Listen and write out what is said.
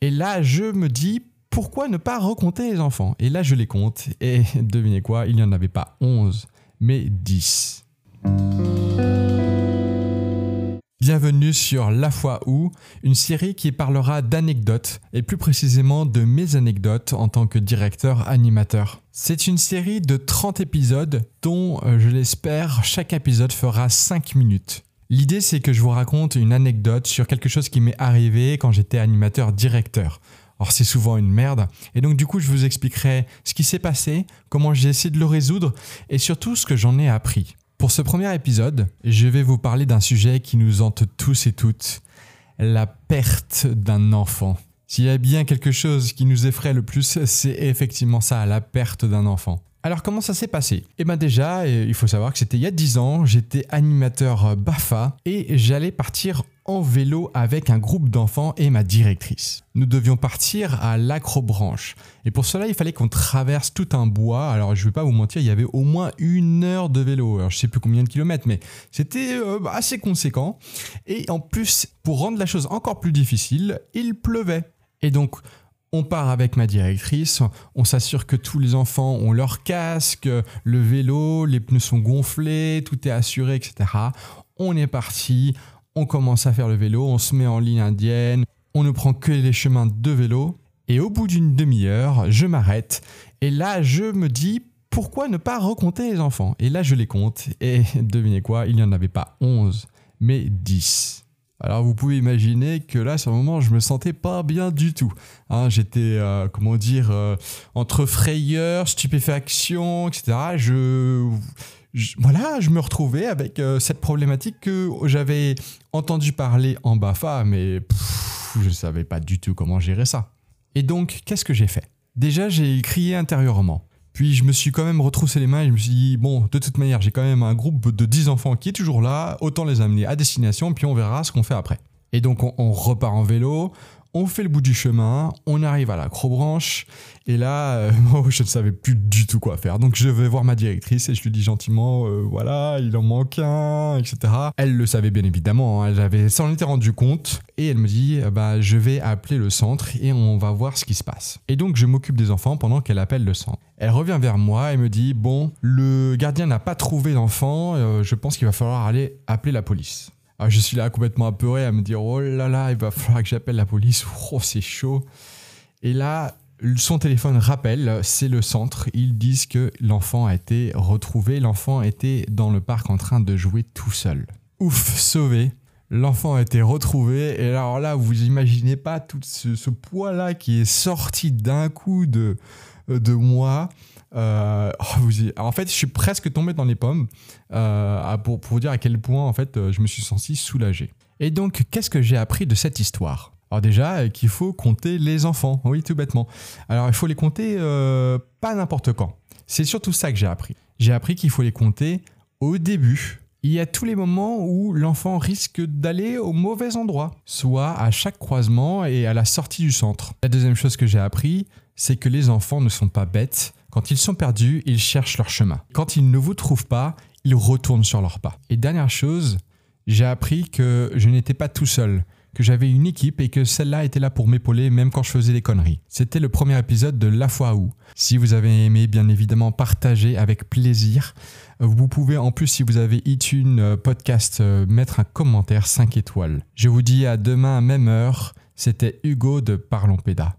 Et là, je me dis, pourquoi ne pas recompter les enfants? Et là, je les compte. Et devinez quoi Il n'y en avait pas 11, mais 10. Bienvenue sur La Foi Où, une série qui parlera d'anecdotes, et plus précisément de mes anecdotes en tant que directeur animateur. C'est une série de 30 épisodes dont, euh, je l'espère, chaque épisode fera 5 minutes. L'idée c'est que je vous raconte une anecdote sur quelque chose qui m'est arrivé quand j'étais animateur directeur. Or c'est souvent une merde. Et donc du coup je vous expliquerai ce qui s'est passé, comment j'ai essayé de le résoudre et surtout ce que j'en ai appris. Pour ce premier épisode, je vais vous parler d'un sujet qui nous hante tous et toutes, la perte d'un enfant. S'il y a bien quelque chose qui nous effraie le plus, c'est effectivement ça, la perte d'un enfant. Alors comment ça s'est passé? Eh bien déjà, euh, il faut savoir que c'était il y a 10 ans, j'étais animateur euh, BAFA et j'allais partir en vélo avec un groupe d'enfants et ma directrice. Nous devions partir à l'acrobranche. Et pour cela, il fallait qu'on traverse tout un bois. Alors je ne vais pas vous mentir, il y avait au moins une heure de vélo. Je sais plus combien de kilomètres, mais c'était euh, assez conséquent. Et en plus, pour rendre la chose encore plus difficile, il pleuvait. Et donc, on part avec ma directrice, on s'assure que tous les enfants ont leur casque, le vélo, les pneus sont gonflés, tout est assuré, etc. On est parti, on commence à faire le vélo, on se met en ligne indienne, on ne prend que les chemins de vélo. Et au bout d'une demi-heure, je m'arrête. Et là, je me dis, pourquoi ne pas recompter les enfants? Et là, je les compte. Et devinez quoi, il n'y en avait pas 11, mais 10. Alors vous pouvez imaginer que là, sur le moment, je me sentais pas bien du tout. Hein, j'étais, euh, comment dire, euh, entre frayeur, stupéfaction, etc. Je, voilà, je me retrouvais avec euh, cette problématique que j'avais entendu parler en BAFA, mais je ne savais pas du tout comment gérer ça. Et donc, qu'est-ce que j'ai fait? Déjà, j'ai crié intérieurement. Puis je me suis quand même retroussé les mains et je me suis dit, bon, de toute manière, j'ai quand même un groupe de 10 enfants qui est toujours là, autant les amener à destination, puis on verra ce qu'on fait après. Et donc on, repart en vélo, on fait le bout du chemin, on arrive à la Crobranche, et là, euh, je ne savais plus du tout quoi faire. Donc je vais voir ma directrice et je lui dis gentiment, euh, voilà, il en manque un, etc. Elle le savait bien évidemment, hein. elle s'en était rendu compte, et elle me dit, euh, bah je vais appeler le centre et on va voir ce qui se passe. Et donc je m'occupe des enfants pendant qu'elle appelle le centre. Elle revient vers moi et me dit, bon, le gardien n'a pas trouvé d'enfant, je pense qu'il va falloir aller appeler la police. Alors je suis là complètement apeuré à me dire oh là là, il va falloir que j'appelle la police. Oh, c'est chaud. Et là, son téléphone rappelle, c'est le centre. Ils disent que l'enfant a été retrouvé. L'enfant était dans le parc en train de jouer tout seul. Ouf, sauvé. L'enfant a été retrouvé. Et alors là, vous imaginez pas tout ce, poids-là qui est sorti d'un coup de, moi. Euh, oh, en fait, je suis presque tombé dans les pommes euh, pour, pour vous dire à quel point en fait euh, je me suis senti soulagé. Et donc, qu'est-ce que j'ai appris de cette histoire? Alors déjà, qu'il faut compter les enfants, oui, tout bêtement. Alors il faut les compter pas n'importe quand. C'est surtout ça que j'ai appris. J'ai appris qu'il faut les compter au début. Il y a tous les moments où l'enfant risque d'aller au mauvais endroit, soit à chaque croisement et à la sortie du centre. La deuxième chose que j'ai appris, c'est que les enfants ne sont pas bêtes quand ils sont perdus, ils cherchent leur chemin. Quand ils ne vous trouvent pas, ils retournent sur leurs pas. Et dernière chose, j'ai appris que je n'étais pas tout seul, que j'avais une équipe et que celle-là était là pour m'épauler même quand je faisais des conneries. C'était le premier épisode de La foi où. Si vous avez aimé, bien évidemment, partagez avec plaisir. Vous pouvez en plus, si vous avez iTunes euh, Podcast, euh, mettre un commentaire 5 étoiles. Je vous dis à demain même heure. C'était Hugo de Parlons Pédas.